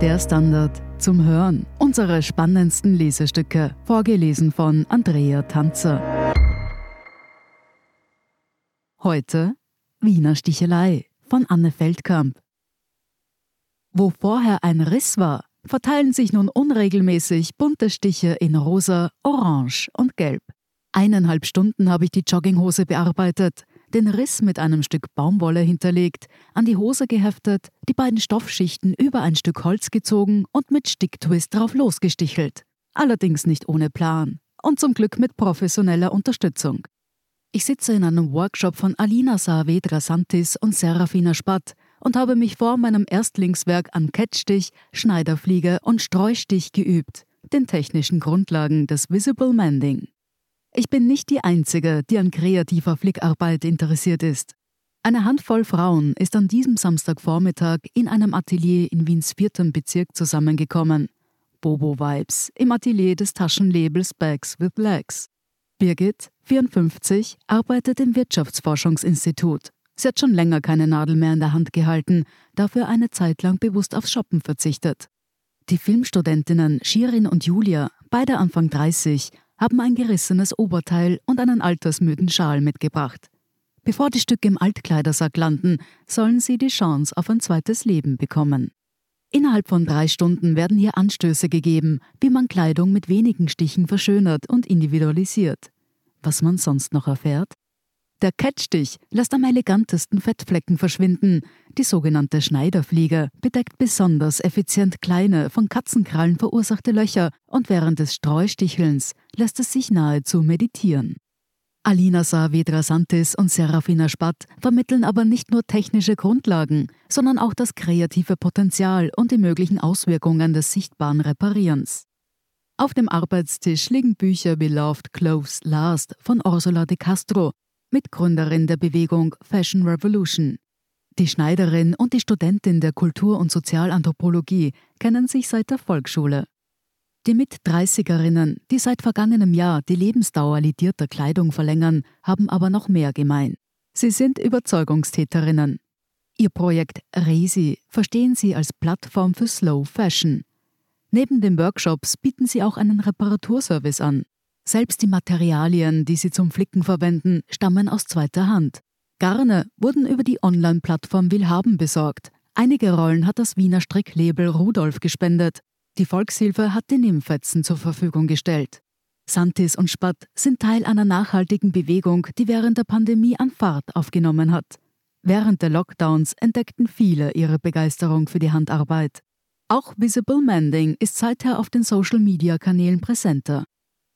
Der Standard zum Hören. Unsere spannendsten Lesestücke, vorgelesen von Andrea Tanzer. Heute Wiener Stichelei von Anne Feldkamp. Wo vorher ein Riss war, verteilen sich nun unregelmäßig bunte Stiche in rosa, orange und gelb. Eineinhalb Stunden habe ich die Jogginghose bearbeitet, den Riss mit einem Stück Baumwolle hinterlegt, an die Hose geheftet, die beiden Stoffschichten über ein Stück Holz gezogen und mit Sticktwist drauf losgestichelt. Allerdings nicht ohne Plan und zum Glück mit professioneller Unterstützung. Ich sitze in einem Workshop von Alina Saavedra Santis und Serafina Spatt und habe mich vor meinem Erstlingswerk an Kettstich, Schneiderfliege und Streustich geübt, den technischen Grundlagen des Visible Mending. Ich bin nicht die Einzige, die an kreativer Flickarbeit interessiert ist. Eine Handvoll Frauen ist an diesem Samstagvormittag in einem Atelier in Wiens vierten Bezirk zusammengekommen. Bobo Vibes im Atelier des Taschenlabels Bags with Legs. Birgit, 54, arbeitet im Wirtschaftsforschungsinstitut. Sie hat schon länger keine Nadel mehr in der Hand gehalten, dafür eine Zeit lang bewusst aufs Shoppen verzichtet. Die Filmstudentinnen Shirin und Julia, beide Anfang 30, haben ein gerissenes Oberteil und einen altersmüden Schal mitgebracht. Bevor die Stücke im Altkleidersack landen, sollen sie die Chance auf ein zweites Leben bekommen. Innerhalb von drei Stunden werden hier Anstöße gegeben, wie man Kleidung mit wenigen Stichen verschönert und individualisiert. Was man sonst noch erfährt? Der Kettstich lässt am elegantesten Fettflecken verschwinden. Die sogenannte Schneiderfliege bedeckt besonders effizient kleine, von Katzenkrallen verursachte Löcher und während des Streustichelns lässt es sich nahezu meditieren. Alina Saavedra Santis und Serafina Spatt vermitteln aber nicht nur technische Grundlagen, sondern auch das kreative Potenzial und die möglichen Auswirkungen des sichtbaren Reparierens. Auf dem Arbeitstisch liegen Bücher wie Loved Clothes Last von Ursula de Castro Mitgründerin der Bewegung Fashion Revolution. Die Schneiderin und die Studentin der Kultur- und Sozialanthropologie kennen sich seit der Volksschule. Die Mit-30erinnen, die seit vergangenem Jahr die Lebensdauer lidierter Kleidung verlängern, haben aber noch mehr gemein. Sie sind Überzeugungstäterinnen. Ihr Projekt Resi verstehen sie als Plattform für Slow Fashion. Neben den Workshops bieten sie auch einen Reparaturservice an. Selbst die Materialien, die sie zum Flicken verwenden, stammen aus zweiter Hand. Garne wurden über die Online-Plattform Willhaben besorgt. Einige Rollen hat das Wiener Stricklabel Rudolf gespendet. Die Volkshilfe hat die Nymphetzen zur Verfügung gestellt. Santis und Spatt sind Teil einer nachhaltigen Bewegung, die während der Pandemie an Fahrt aufgenommen hat. Während der Lockdowns entdeckten viele ihre Begeisterung für die Handarbeit. Auch Visible Mending ist seither auf den Social-Media-Kanälen präsenter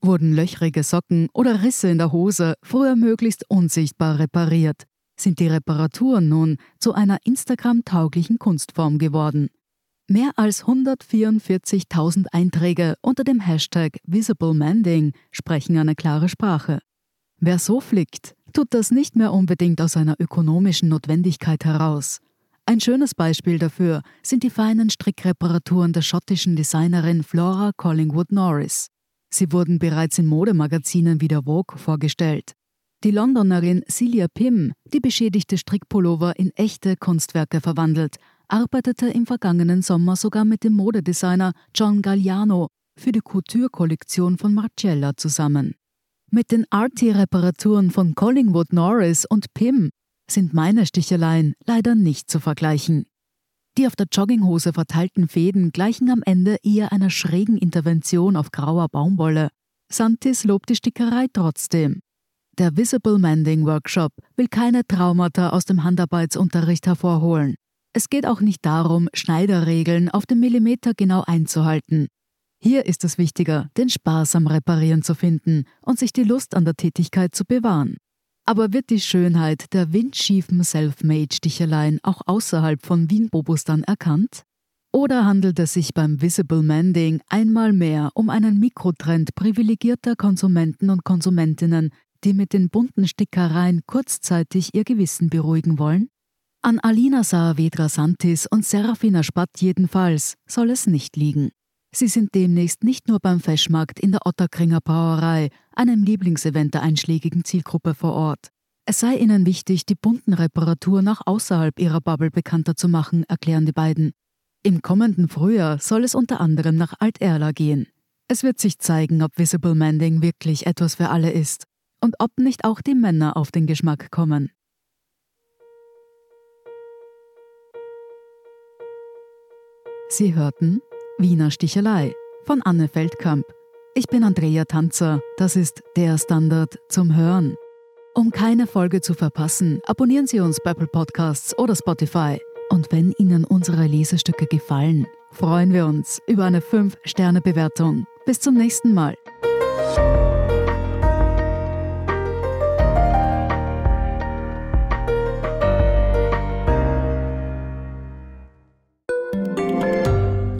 wurden löchrige Socken oder Risse in der Hose früher möglichst unsichtbar repariert, sind die Reparaturen nun zu einer Instagram-tauglichen Kunstform geworden. Mehr als 144.000 Einträge unter dem Hashtag Visible Mending sprechen eine klare Sprache. Wer so flickt, tut das nicht mehr unbedingt aus einer ökonomischen Notwendigkeit heraus. Ein schönes Beispiel dafür sind die feinen Strickreparaturen der schottischen Designerin Flora Collingwood Norris. Sie wurden bereits in Modemagazinen wie der Vogue vorgestellt. Die Londonerin Celia Pym, die beschädigte Strickpullover in echte Kunstwerke verwandelt, arbeitete im vergangenen Sommer sogar mit dem Modedesigner John Galliano für die Couture-Kollektion von Marcella zusammen. Mit den Arty-Reparaturen von Collingwood Norris und Pym sind meine Sticheleien leider nicht zu vergleichen. Die auf der Jogginghose verteilten Fäden gleichen am Ende eher einer schrägen Intervention auf grauer Baumwolle. Santis lobt die Stickerei trotzdem. Der Visible Mending Workshop will keine Traumata aus dem Handarbeitsunterricht hervorholen. Es geht auch nicht darum, Schneiderregeln auf den Millimeter genau einzuhalten. Hier ist es wichtiger, den Spaß am Reparieren zu finden und sich die Lust an der Tätigkeit zu bewahren. Aber wird die Schönheit der windschiefen Selfmade-Sticheleien auch außerhalb von Wien-Bobus dann erkannt? Oder handelt es sich beim Visible Mending einmal mehr um einen Mikrotrend privilegierter Konsumenten und Konsumentinnen, die mit den bunten Stickereien kurzzeitig ihr Gewissen beruhigen wollen? An Alina Saavedra Santis und Serafina Spatt jedenfalls soll es nicht liegen. Sie sind demnächst nicht nur beim Feschmarkt in der Otterkringer Brauerei, einem Lieblingsevent der einschlägigen Zielgruppe vor Ort. Es sei ihnen wichtig, die bunten Reparaturen auch außerhalb ihrer Bubble bekannter zu machen, erklären die beiden. Im kommenden Frühjahr soll es unter anderem nach Alt-Erla gehen. Es wird sich zeigen, ob Visible Mending wirklich etwas für alle ist und ob nicht auch die Männer auf den Geschmack kommen. Sie hörten Wiener Stichelei von Anne Feldkamp. Ich bin Andrea Tanzer, das ist der Standard zum Hören. Um keine Folge zu verpassen, abonnieren Sie uns bei Apple Podcasts oder Spotify. Und wenn Ihnen unsere Lesestücke gefallen, freuen wir uns über eine 5-Sterne-Bewertung. Bis zum nächsten Mal.